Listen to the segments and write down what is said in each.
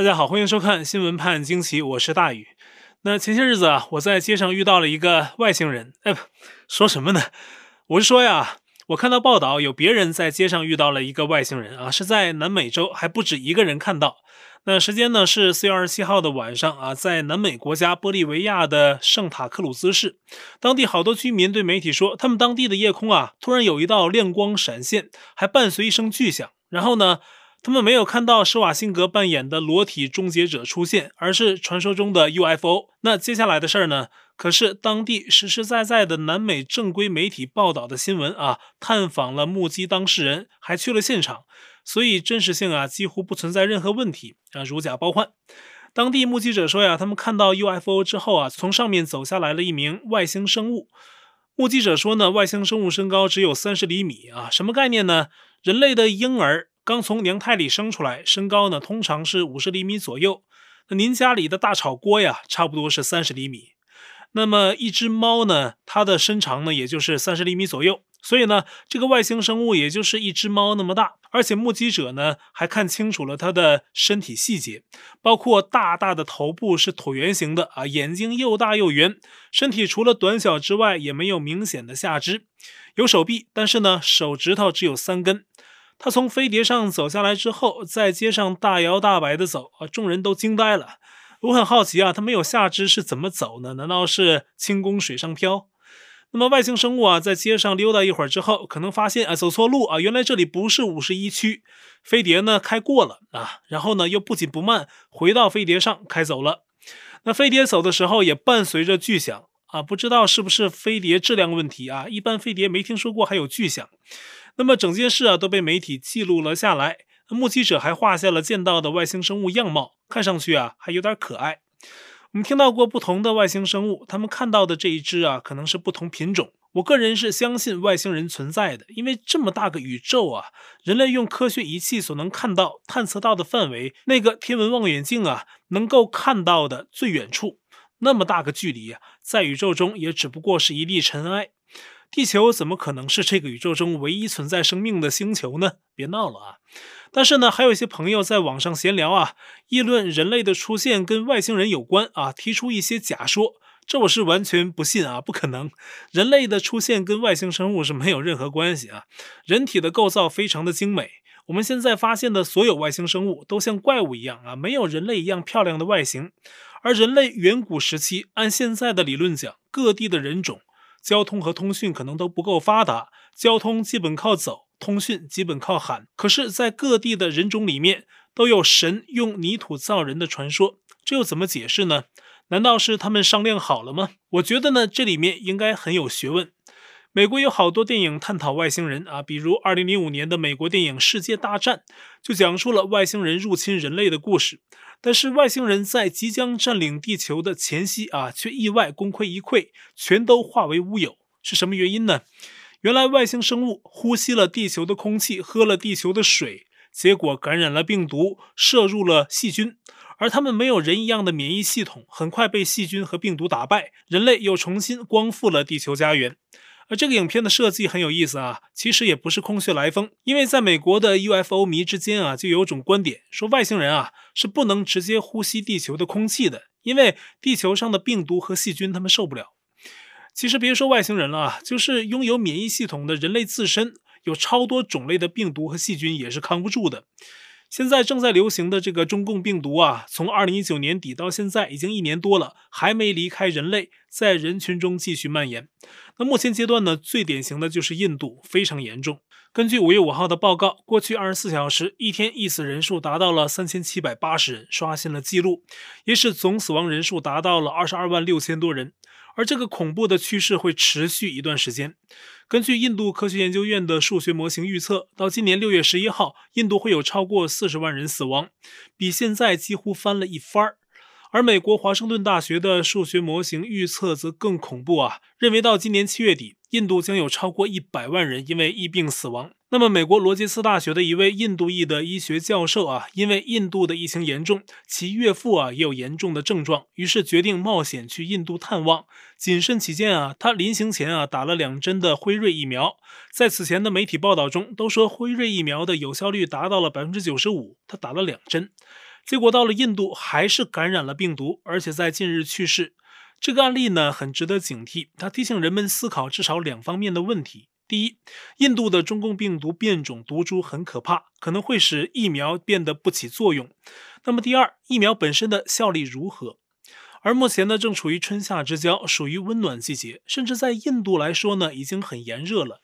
大家好，欢迎收看《新闻判惊奇》，我是大宇。那前些日子啊，我在街上遇到了一个外星人。哎，说什么呢？我是说呀，我看到报道有别人在街上遇到了一个外星人啊，是在南美洲，还不止一个人看到。那时间呢是四月二十七号的晚上啊，在南美国家玻利维亚的圣塔克鲁兹市，当地好多居民对媒体说，他们当地的夜空啊，突然有一道亮光闪现，还伴随一声巨响，然后呢，他们没有看到施瓦辛格扮演的裸体终结者出现，而是传说中的 UFO。那接下来的事儿呢，可是当地实实在在的南美正规媒体报道的新闻啊，探访了目击当事人，还去了现场，所以真实性啊几乎不存在任何问题啊，如假包换。当地目击者说呀，他们看到 UFO 之后啊，从上面走下来了一名外星生物。目击者说呢，外星生物身高只有三十厘米啊，什么概念呢？人类的婴儿。刚从娘胎里生出来，身高呢通常是五十厘米左右。那您家里的大炒锅呀，差不多是三十厘米。那么一只猫呢，它的身长呢也就是三十厘米左右。所以呢，这个外星生物也就是一只猫那么大。而且目击者呢还看清楚了它的身体细节，包括大大的头部是椭圆形的啊，眼睛又大又圆，身体除了短小之外也没有明显的下肢，有手臂，但是呢手指头只有三根。他从飞碟上走下来之后，在街上大摇大摆地走啊，众人都惊呆了。我很好奇啊，他没有下肢是怎么走呢？难道是轻功水上漂？那么外星生物啊，在街上溜达一会儿之后，可能发现啊，走错路啊，原来这里不是五十一区，飞碟呢开过了啊，然后呢又不紧不慢回到飞碟上开走了。那飞碟走的时候也伴随着巨响啊，不知道是不是飞碟质量问题啊？一般飞碟没听说过还有巨响。那么整件事啊都被媒体记录了下来，目击者还画下了见到的外星生物样貌，看上去啊还有点可爱。我们听到过不同的外星生物，他们看到的这一只啊可能是不同品种。我个人是相信外星人存在的，因为这么大个宇宙啊，人类用科学仪器所能看到、探测到的范围，那个天文望远镜啊能够看到的最远处，那么大个距离啊，在宇宙中也只不过是一粒尘埃。地球怎么可能是这个宇宙中唯一存在生命的星球呢？别闹了啊！但是呢，还有一些朋友在网上闲聊啊，议论人类的出现跟外星人有关啊，提出一些假说。这我是完全不信啊，不可能！人类的出现跟外星生物是没有任何关系啊。人体的构造非常的精美，我们现在发现的所有外星生物都像怪物一样啊，没有人类一样漂亮的外形。而人类远古时期，按现在的理论讲，各地的人种。交通和通讯可能都不够发达，交通基本靠走，通讯基本靠喊。可是，在各地的人种里面，都有神用泥土造人的传说，这又怎么解释呢？难道是他们商量好了吗？我觉得呢，这里面应该很有学问。美国有好多电影探讨外星人啊，比如2005年的美国电影《世界大战》，就讲述了外星人入侵人类的故事。但是外星人在即将占领地球的前夕啊，却意外功亏一篑，全都化为乌有。是什么原因呢？原来外星生物呼吸了地球的空气，喝了地球的水，结果感染了病毒，摄入了细菌，而他们没有人一样的免疫系统，很快被细菌和病毒打败，人类又重新光复了地球家园。而这个影片的设计很有意思啊，其实也不是空穴来风，因为在美国的 UFO 迷之间啊，就有种观点说外星人啊是不能直接呼吸地球的空气的，因为地球上的病毒和细菌他们受不了。其实别说外星人了啊，就是拥有免疫系统的人类自身，有超多种类的病毒和细菌也是扛不住的。现在正在流行的这个中共病毒啊，从二零一九年底到现在已经一年多了，还没离开人类，在人群中继续蔓延。那目前阶段呢，最典型的就是印度，非常严重。根据五月五号的报告，过去二十四小时一天一死人数达到了三千七百八十人，刷新了记录，也是总死亡人数达到了二十二万六千多人。而这个恐怖的趋势会持续一段时间。根据印度科学研究院的数学模型预测，到今年六月十一号，印度会有超过四十万人死亡，比现在几乎翻了一番儿。而美国华盛顿大学的数学模型预测则更恐怖啊，认为到今年七月底，印度将有超过一百万人因为疫病死亡。那么，美国罗杰斯大学的一位印度裔的医学教授啊，因为印度的疫情严重，其岳父啊也有严重的症状，于是决定冒险去印度探望。谨慎起见啊，他临行前啊打了两针的辉瑞疫苗。在此前的媒体报道中都说辉瑞疫苗的有效率达到了百分之九十五，他打了两针。结果到了印度还是感染了病毒，而且在近日去世。这个案例呢，很值得警惕，它提醒人们思考至少两方面的问题。第一，印度的中共病毒变种毒株很可怕，可能会使疫苗变得不起作用。那么第二，疫苗本身的效力如何？而目前呢，正处于春夏之交，属于温暖季节，甚至在印度来说呢，已经很炎热了。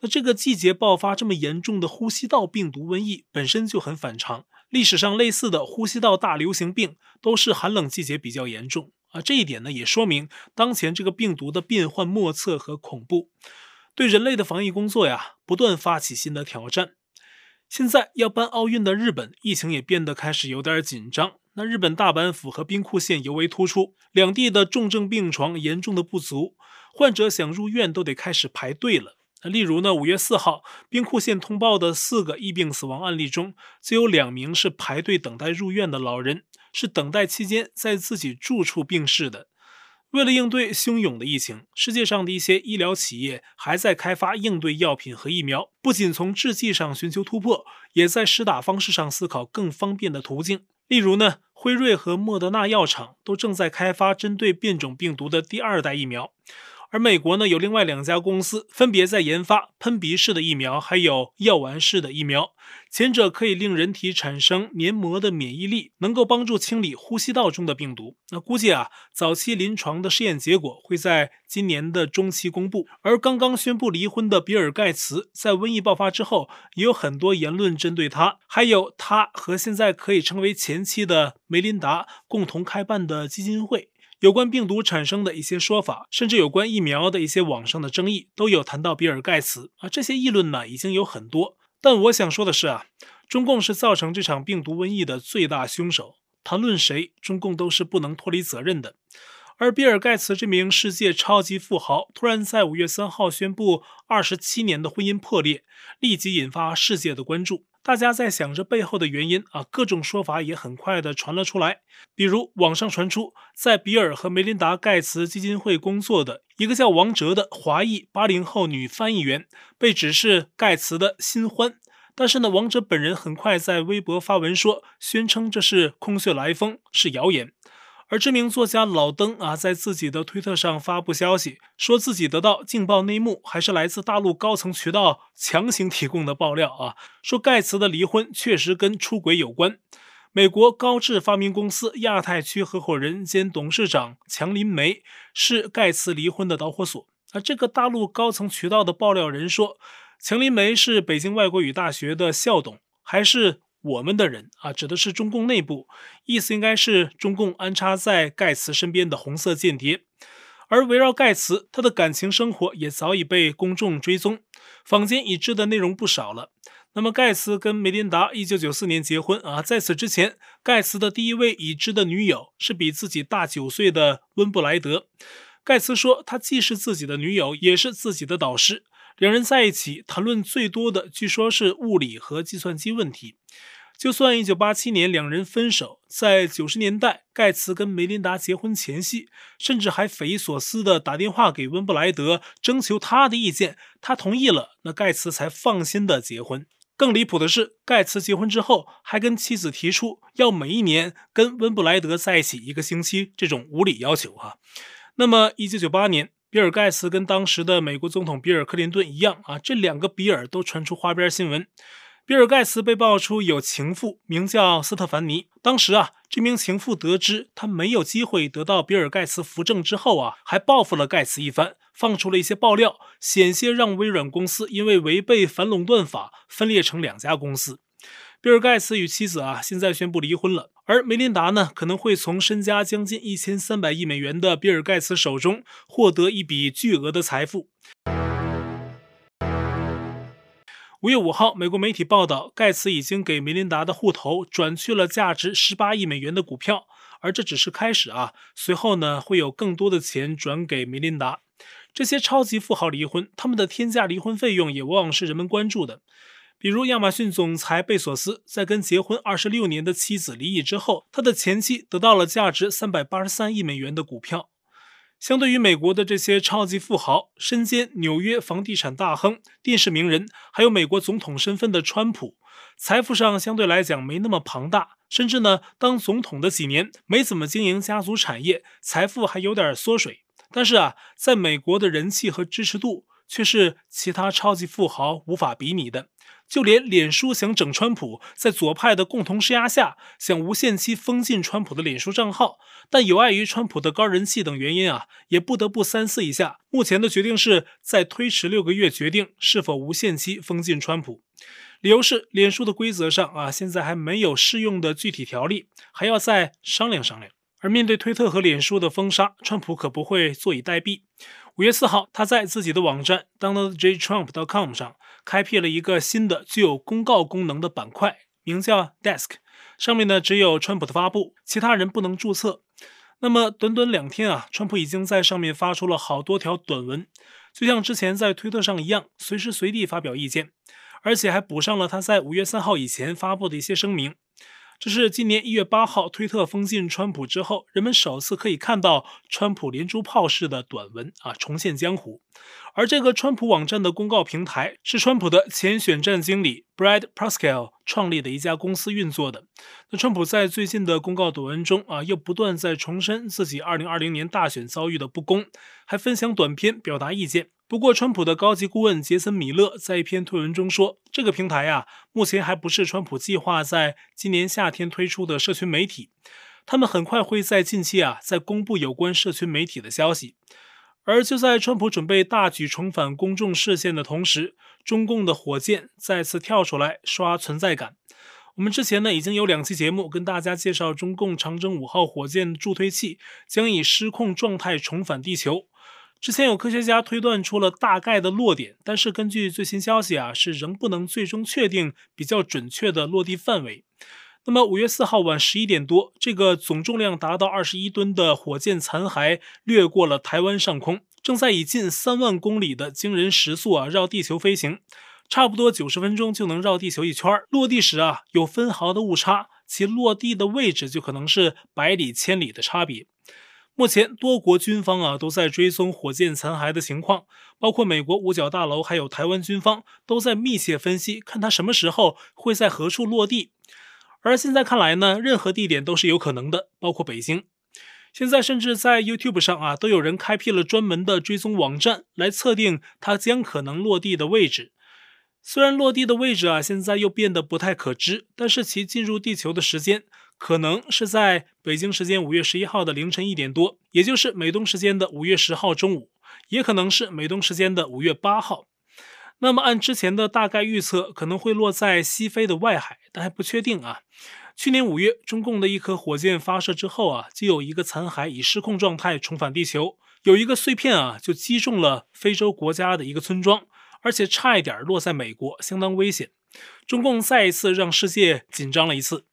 那这个季节爆发这么严重的呼吸道病毒瘟疫，本身就很反常。历史上类似的呼吸道大流行病都是寒冷季节比较严重啊。这一点呢，也说明当前这个病毒的变幻莫测和恐怖，对人类的防疫工作呀，不断发起新的挑战。现在要办奥运的日本，疫情也变得开始有点紧张。那日本大阪府和兵库县尤为突出，两地的重症病床严重的不足，患者想入院都得开始排队了。那例如呢，五月四号，兵库县通报的四个疫病死亡案例中，就有两名是排队等待入院的老人，是等待期间在自己住处病逝的。为了应对汹涌的疫情，世界上的一些医疗企业还在开发应对药品和疫苗，不仅从制剂上寻求突破，也在施打方式上思考更方便的途径。例如呢，辉瑞和莫德纳药厂都正在开发针对变种病毒的第二代疫苗。而美国呢，有另外两家公司分别在研发喷鼻式的疫苗，还有药丸式的疫苗。前者可以令人体产生黏膜的免疫力，能够帮助清理呼吸道中的病毒。那估计啊，早期临床的试验结果会在今年的中期公布。而刚刚宣布离婚的比尔盖茨，在瘟疫爆发之后，也有很多言论针对他，还有他和现在可以称为前妻的梅琳达共同开办的基金会。有关病毒产生的一些说法，甚至有关疫苗的一些网上的争议，都有谈到比尔盖茨啊。这些议论呢，已经有很多。但我想说的是啊，中共是造成这场病毒瘟疫的最大凶手。谈论谁，中共都是不能脱离责任的。而比尔盖茨这名世界超级富豪，突然在五月三号宣布二十七年的婚姻破裂，立即引发世界的关注。大家在想着背后的原因啊，各种说法也很快的传了出来。比如网上传出，在比尔和梅琳达盖茨基金会工作的一个叫王哲的华裔八零后女翻译员，被指是盖茨的新欢。但是呢，王哲本人很快在微博发文说，宣称这是空穴来风，是谣言。而知名作家老登啊，在自己的推特上发布消息，说自己得到劲爆内幕，还是来自大陆高层渠道强行提供的爆料啊，说盖茨的离婚确实跟出轨有关。美国高智发明公司亚太区合伙人兼董事长强林梅是盖茨离婚的导火索。而这个大陆高层渠道的爆料人说，强林梅是北京外国语大学的校董，还是？我们的人啊，指的是中共内部，意思应该是中共安插在盖茨身边的红色间谍。而围绕盖茨，他的感情生活也早已被公众追踪，坊间已知的内容不少了。那么，盖茨跟梅琳达一九九四年结婚啊，在此之前，盖茨的第一位已知的女友是比自己大九岁的温布莱德。盖茨说，他既是自己的女友，也是自己的导师。两人在一起谈论最多的，据说是物理和计算机问题。就算1987年两人分手，在90年代，盖茨跟梅琳达结婚前夕，甚至还匪夷所思地打电话给温布莱德，征求他的意见，他同意了，那盖茨才放心的结婚。更离谱的是，盖茨结婚之后，还跟妻子提出要每一年跟温布莱德在一起一个星期，这种无理要求哈。那么1998年。比尔盖茨跟当时的美国总统比尔克林顿一样啊，这两个比尔都传出花边新闻。比尔盖茨被爆出有情妇，名叫斯特凡尼。当时啊，这名情妇得知他没有机会得到比尔盖茨扶正之后啊，还报复了盖茨一番，放出了一些爆料，险些让微软公司因为违背反垄断法分裂成两家公司。比尔盖茨与妻子啊，现在宣布离婚了。而梅琳达呢，可能会从身家将近一千三百亿美元的比尔盖茨手中获得一笔巨额的财富。五月五号，美国媒体报道，盖茨已经给梅琳达的户头转去了价值十八亿美元的股票，而这只是开始啊，随后呢，会有更多的钱转给梅琳达。这些超级富豪离婚，他们的天价离婚费用也往往是人们关注的。比如亚马逊总裁贝索斯在跟结婚二十六年的妻子离异之后，他的前妻得到了价值三百八十三亿美元的股票。相对于美国的这些超级富豪，身兼纽约房地产大亨、电视名人，还有美国总统身份的川普，财富上相对来讲没那么庞大，甚至呢，当总统的几年没怎么经营家族产业，财富还有点缩水。但是啊，在美国的人气和支持度却是其他超级富豪无法比拟的。就连脸书想整川普，在左派的共同施压下，想无限期封禁川普的脸书账号，但有碍于川普的高人气等原因啊，也不得不三思一下。目前的决定是再推迟六个月，决定是否无限期封禁川普。理由是脸书的规则上啊，现在还没有适用的具体条例，还要再商量商量。而面对推特和脸书的封杀，川普可不会坐以待毙。五月四号，他在自己的网站 DonaldJTrump.com 上开辟了一个新的具有公告功能的板块，名叫 Desk。上面呢只有川普的发布，其他人不能注册。那么短短两天啊，川普已经在上面发出了好多条短文，就像之前在推特上一样，随时随地发表意见，而且还补上了他在五月三号以前发布的一些声明。这是今年一月八号推特封禁川普之后，人们首次可以看到川普连珠炮式的短文啊，重现江湖。而这个川普网站的公告平台是川普的前选战经理 Brad Parscale 创立的一家公司运作的。那川普在最近的公告短文中啊，又不断在重申自己二零二零年大选遭遇的不公，还分享短片表达意见。不过，川普的高级顾问杰森·米勒在一篇推文中说，这个平台呀，目前还不是川普计划在今年夏天推出的社群媒体，他们很快会在近期啊再公布有关社群媒体的消息。而就在川普准备大举重返公众视线的同时，中共的火箭再次跳出来刷存在感。我们之前呢已经有两期节目跟大家介绍，中共长征五号火箭助推器将以失控状态重返地球。之前有科学家推断出了大概的落点，但是根据最新消息啊，是仍不能最终确定比较准确的落地范围。那么五月四号晚十一点多，这个总重量达到二十一吨的火箭残骸掠过了台湾上空，正在以近三万公里的惊人时速啊绕地球飞行，差不多九十分钟就能绕地球一圈。落地时啊有分毫的误差，其落地的位置就可能是百里千里的差别。目前多国军方啊都在追踪火箭残骸的情况，包括美国五角大楼，还有台湾军方都在密切分析，看它什么时候会在何处落地。而现在看来呢，任何地点都是有可能的，包括北京。现在甚至在 YouTube 上啊，都有人开辟了专门的追踪网站，来测定它将可能落地的位置。虽然落地的位置啊，现在又变得不太可知，但是其进入地球的时间。可能是在北京时间五月十一号的凌晨一点多，也就是美东时间的五月十号中午，也可能是美东时间的五月八号。那么按之前的大概预测，可能会落在西非的外海，但还不确定啊。去年五月，中共的一颗火箭发射之后啊，就有一个残骸以失控状态重返地球，有一个碎片啊就击中了非洲国家的一个村庄，而且差一点落在美国，相当危险。中共再一次让世界紧张了一次。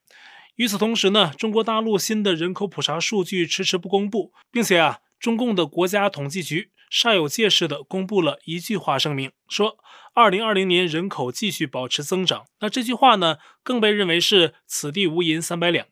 与此同时呢，中国大陆新的人口普查数据迟迟不公布，并且啊，中共的国家统计局煞有介事地公布了一句话声明，说二零二零年人口继续保持增长。那这句话呢，更被认为是此地无银三百两。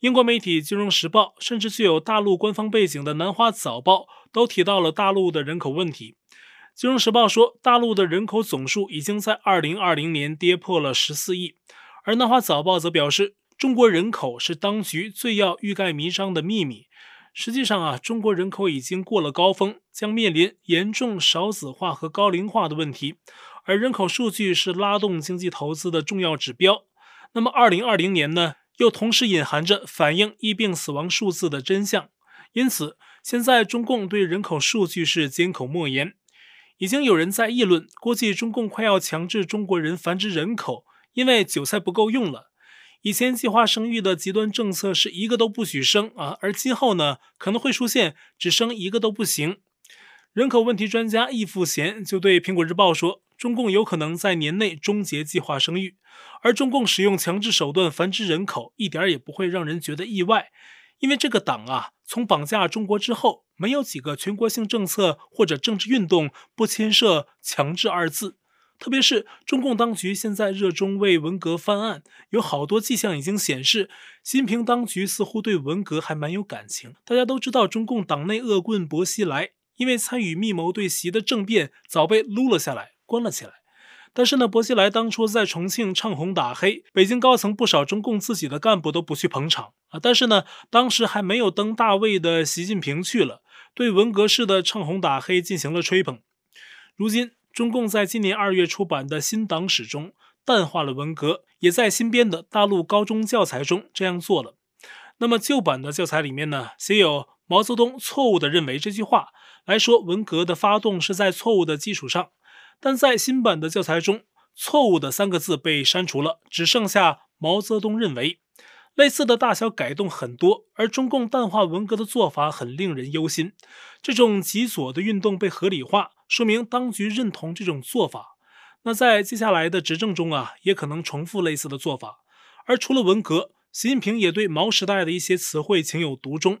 英国媒体《金融时报》甚至具有大陆官方背景的《南华早报》都提到了大陆的人口问题。《金融时报》说，大陆的人口总数已经在二零二零年跌破了十四亿，而《南华早报》则表示。中国人口是当局最要欲盖弥彰的秘密。实际上啊，中国人口已经过了高峰，将面临严重少子化和高龄化的问题。而人口数据是拉动经济投资的重要指标。那么，二零二零年呢，又同时隐含着反映疫病死亡数字的真相。因此，现在中共对人口数据是缄口莫言。已经有人在议论，估计中共快要强制中国人繁殖人口，因为韭菜不够用了。以前计划生育的极端政策是一个都不许生啊，而今后呢，可能会出现只生一个都不行。人口问题专家易富贤就对苹果日报说，中共有可能在年内终结计划生育，而中共使用强制手段繁殖人口，一点也不会让人觉得意外，因为这个党啊，从绑架中国之后，没有几个全国性政策或者政治运动不牵涉强制二字。特别是中共当局现在热衷为文革翻案，有好多迹象已经显示，习近平当局似乎对文革还蛮有感情。大家都知道，中共党内恶棍薄熙来因为参与密谋对习的政变，早被撸了下来，关了起来。但是呢，薄熙来当初在重庆唱红打黑，北京高层不少中共自己的干部都不去捧场啊。但是呢，当时还没有登大位的习近平去了，对文革式的唱红打黑进行了吹捧。如今，中共在今年二月出版的新党史中淡化了文革，也在新编的大陆高中教材中这样做了。那么旧版的教材里面呢，写有毛泽东错误地认为这句话来说，文革的发动是在错误的基础上。但在新版的教材中，“错误”的三个字被删除了，只剩下毛泽东认为。类似的大小改动很多，而中共淡化文革的做法很令人忧心。这种极左的运动被合理化，说明当局认同这种做法。那在接下来的执政中啊，也可能重复类似的做法。而除了文革，习近平也对毛时代的一些词汇情有独钟。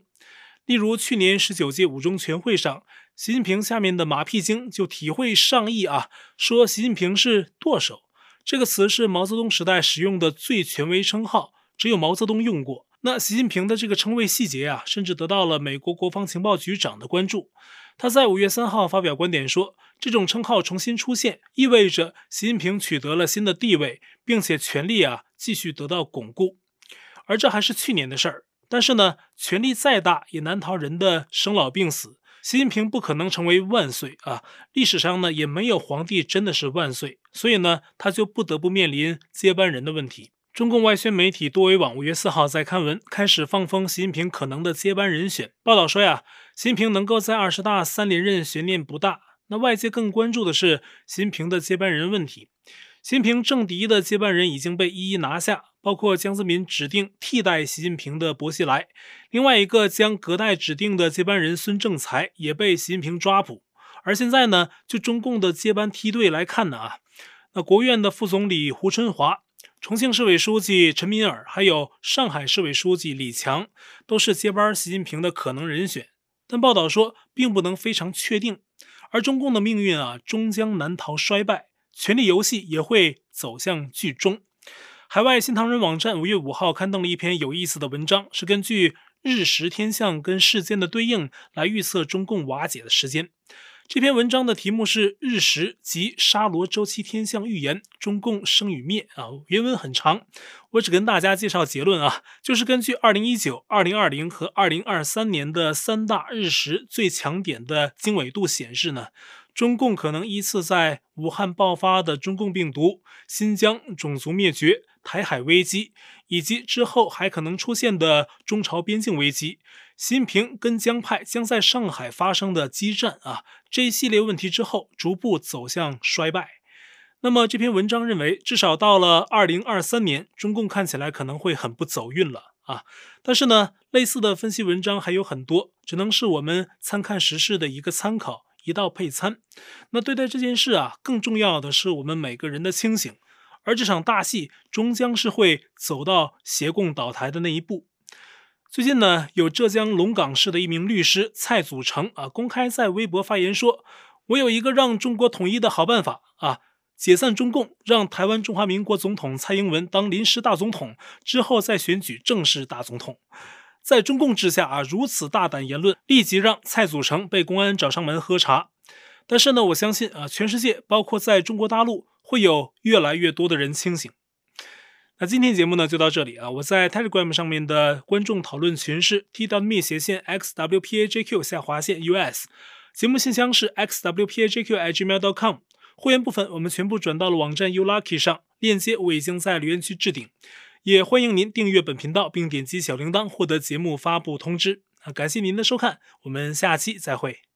例如，去年十九届五中全会上，习近平下面的马屁精就体会上意啊，说习近平是舵手。这个词是毛泽东时代使用的最权威称号，只有毛泽东用过。那习近平的这个称谓细节啊，甚至得到了美国国防情报局长的关注。他在五月三号发表观点说，这种称号重新出现，意味着习近平取得了新的地位，并且权力啊继续得到巩固。而这还是去年的事儿。但是呢，权力再大也难逃人的生老病死。习近平不可能成为万岁啊！历史上呢，也没有皇帝真的是万岁，所以呢，他就不得不面临接班人的问题。中共外宣媒体多维网五月四号在刊文开始放风习近平可能的接班人选。报道说呀，习近平能够在二十大三连任悬念不大。那外界更关注的是习近平的接班人问题。习近平政敌的接班人已经被一一拿下，包括江泽民指定替代习近平的薄熙来，另外一个将隔代指定的接班人孙政才也被习近平抓捕。而现在呢，就中共的接班梯队来看呢啊，那国务院的副总理胡春华、重庆市委书记陈敏尔，还有上海市委书记李强，都是接班习近平的可能人选。但报道说，并不能非常确定。而中共的命运啊，终将难逃衰败。权力游戏也会走向剧终。海外新唐人网站五月五号刊登了一篇有意思的文章，是根据日食天象跟事件的对应来预测中共瓦解的时间。这篇文章的题目是“日食及沙罗周期天象预言：中共生与灭”啊，原文很长，我只跟大家介绍结论啊，就是根据二零一九、二零二零和二零二三年的三大日食最强点的经纬度显示呢。中共可能依次在武汉爆发的中共病毒、新疆种族灭绝、台海危机，以及之后还可能出现的中朝边境危机、习近平跟江派将在上海发生的激战啊，这一系列问题之后，逐步走向衰败。那么这篇文章认为，至少到了二零二三年，中共看起来可能会很不走运了啊。但是呢，类似的分析文章还有很多，只能是我们参看时事的一个参考。一道配餐。那对待这件事啊，更重要的是我们每个人的清醒。而这场大戏终将是会走到协共倒台的那一步。最近呢，有浙江龙岗市的一名律师蔡祖成啊，公开在微博发言说：“我有一个让中国统一的好办法啊，解散中共，让台湾中华民国总统蔡英文当临时大总统，之后再选举正式大总统。”在中共之下啊，如此大胆言论，立即让蔡祖成被公安找上门喝茶。但是呢，我相信啊，全世界包括在中国大陆，会有越来越多的人清醒。那今天节目呢就到这里啊，我在 Telegram 上面的观众讨论群是 t w me 斜线 xwpajq 下划线 us，节目信箱是 xwpajq@gmail.com，会员部分我们全部转到了网站 u lucky 上，链接我已经在留言区置顶。也欢迎您订阅本频道，并点击小铃铛获得节目发布通知。啊，感谢您的收看，我们下期再会。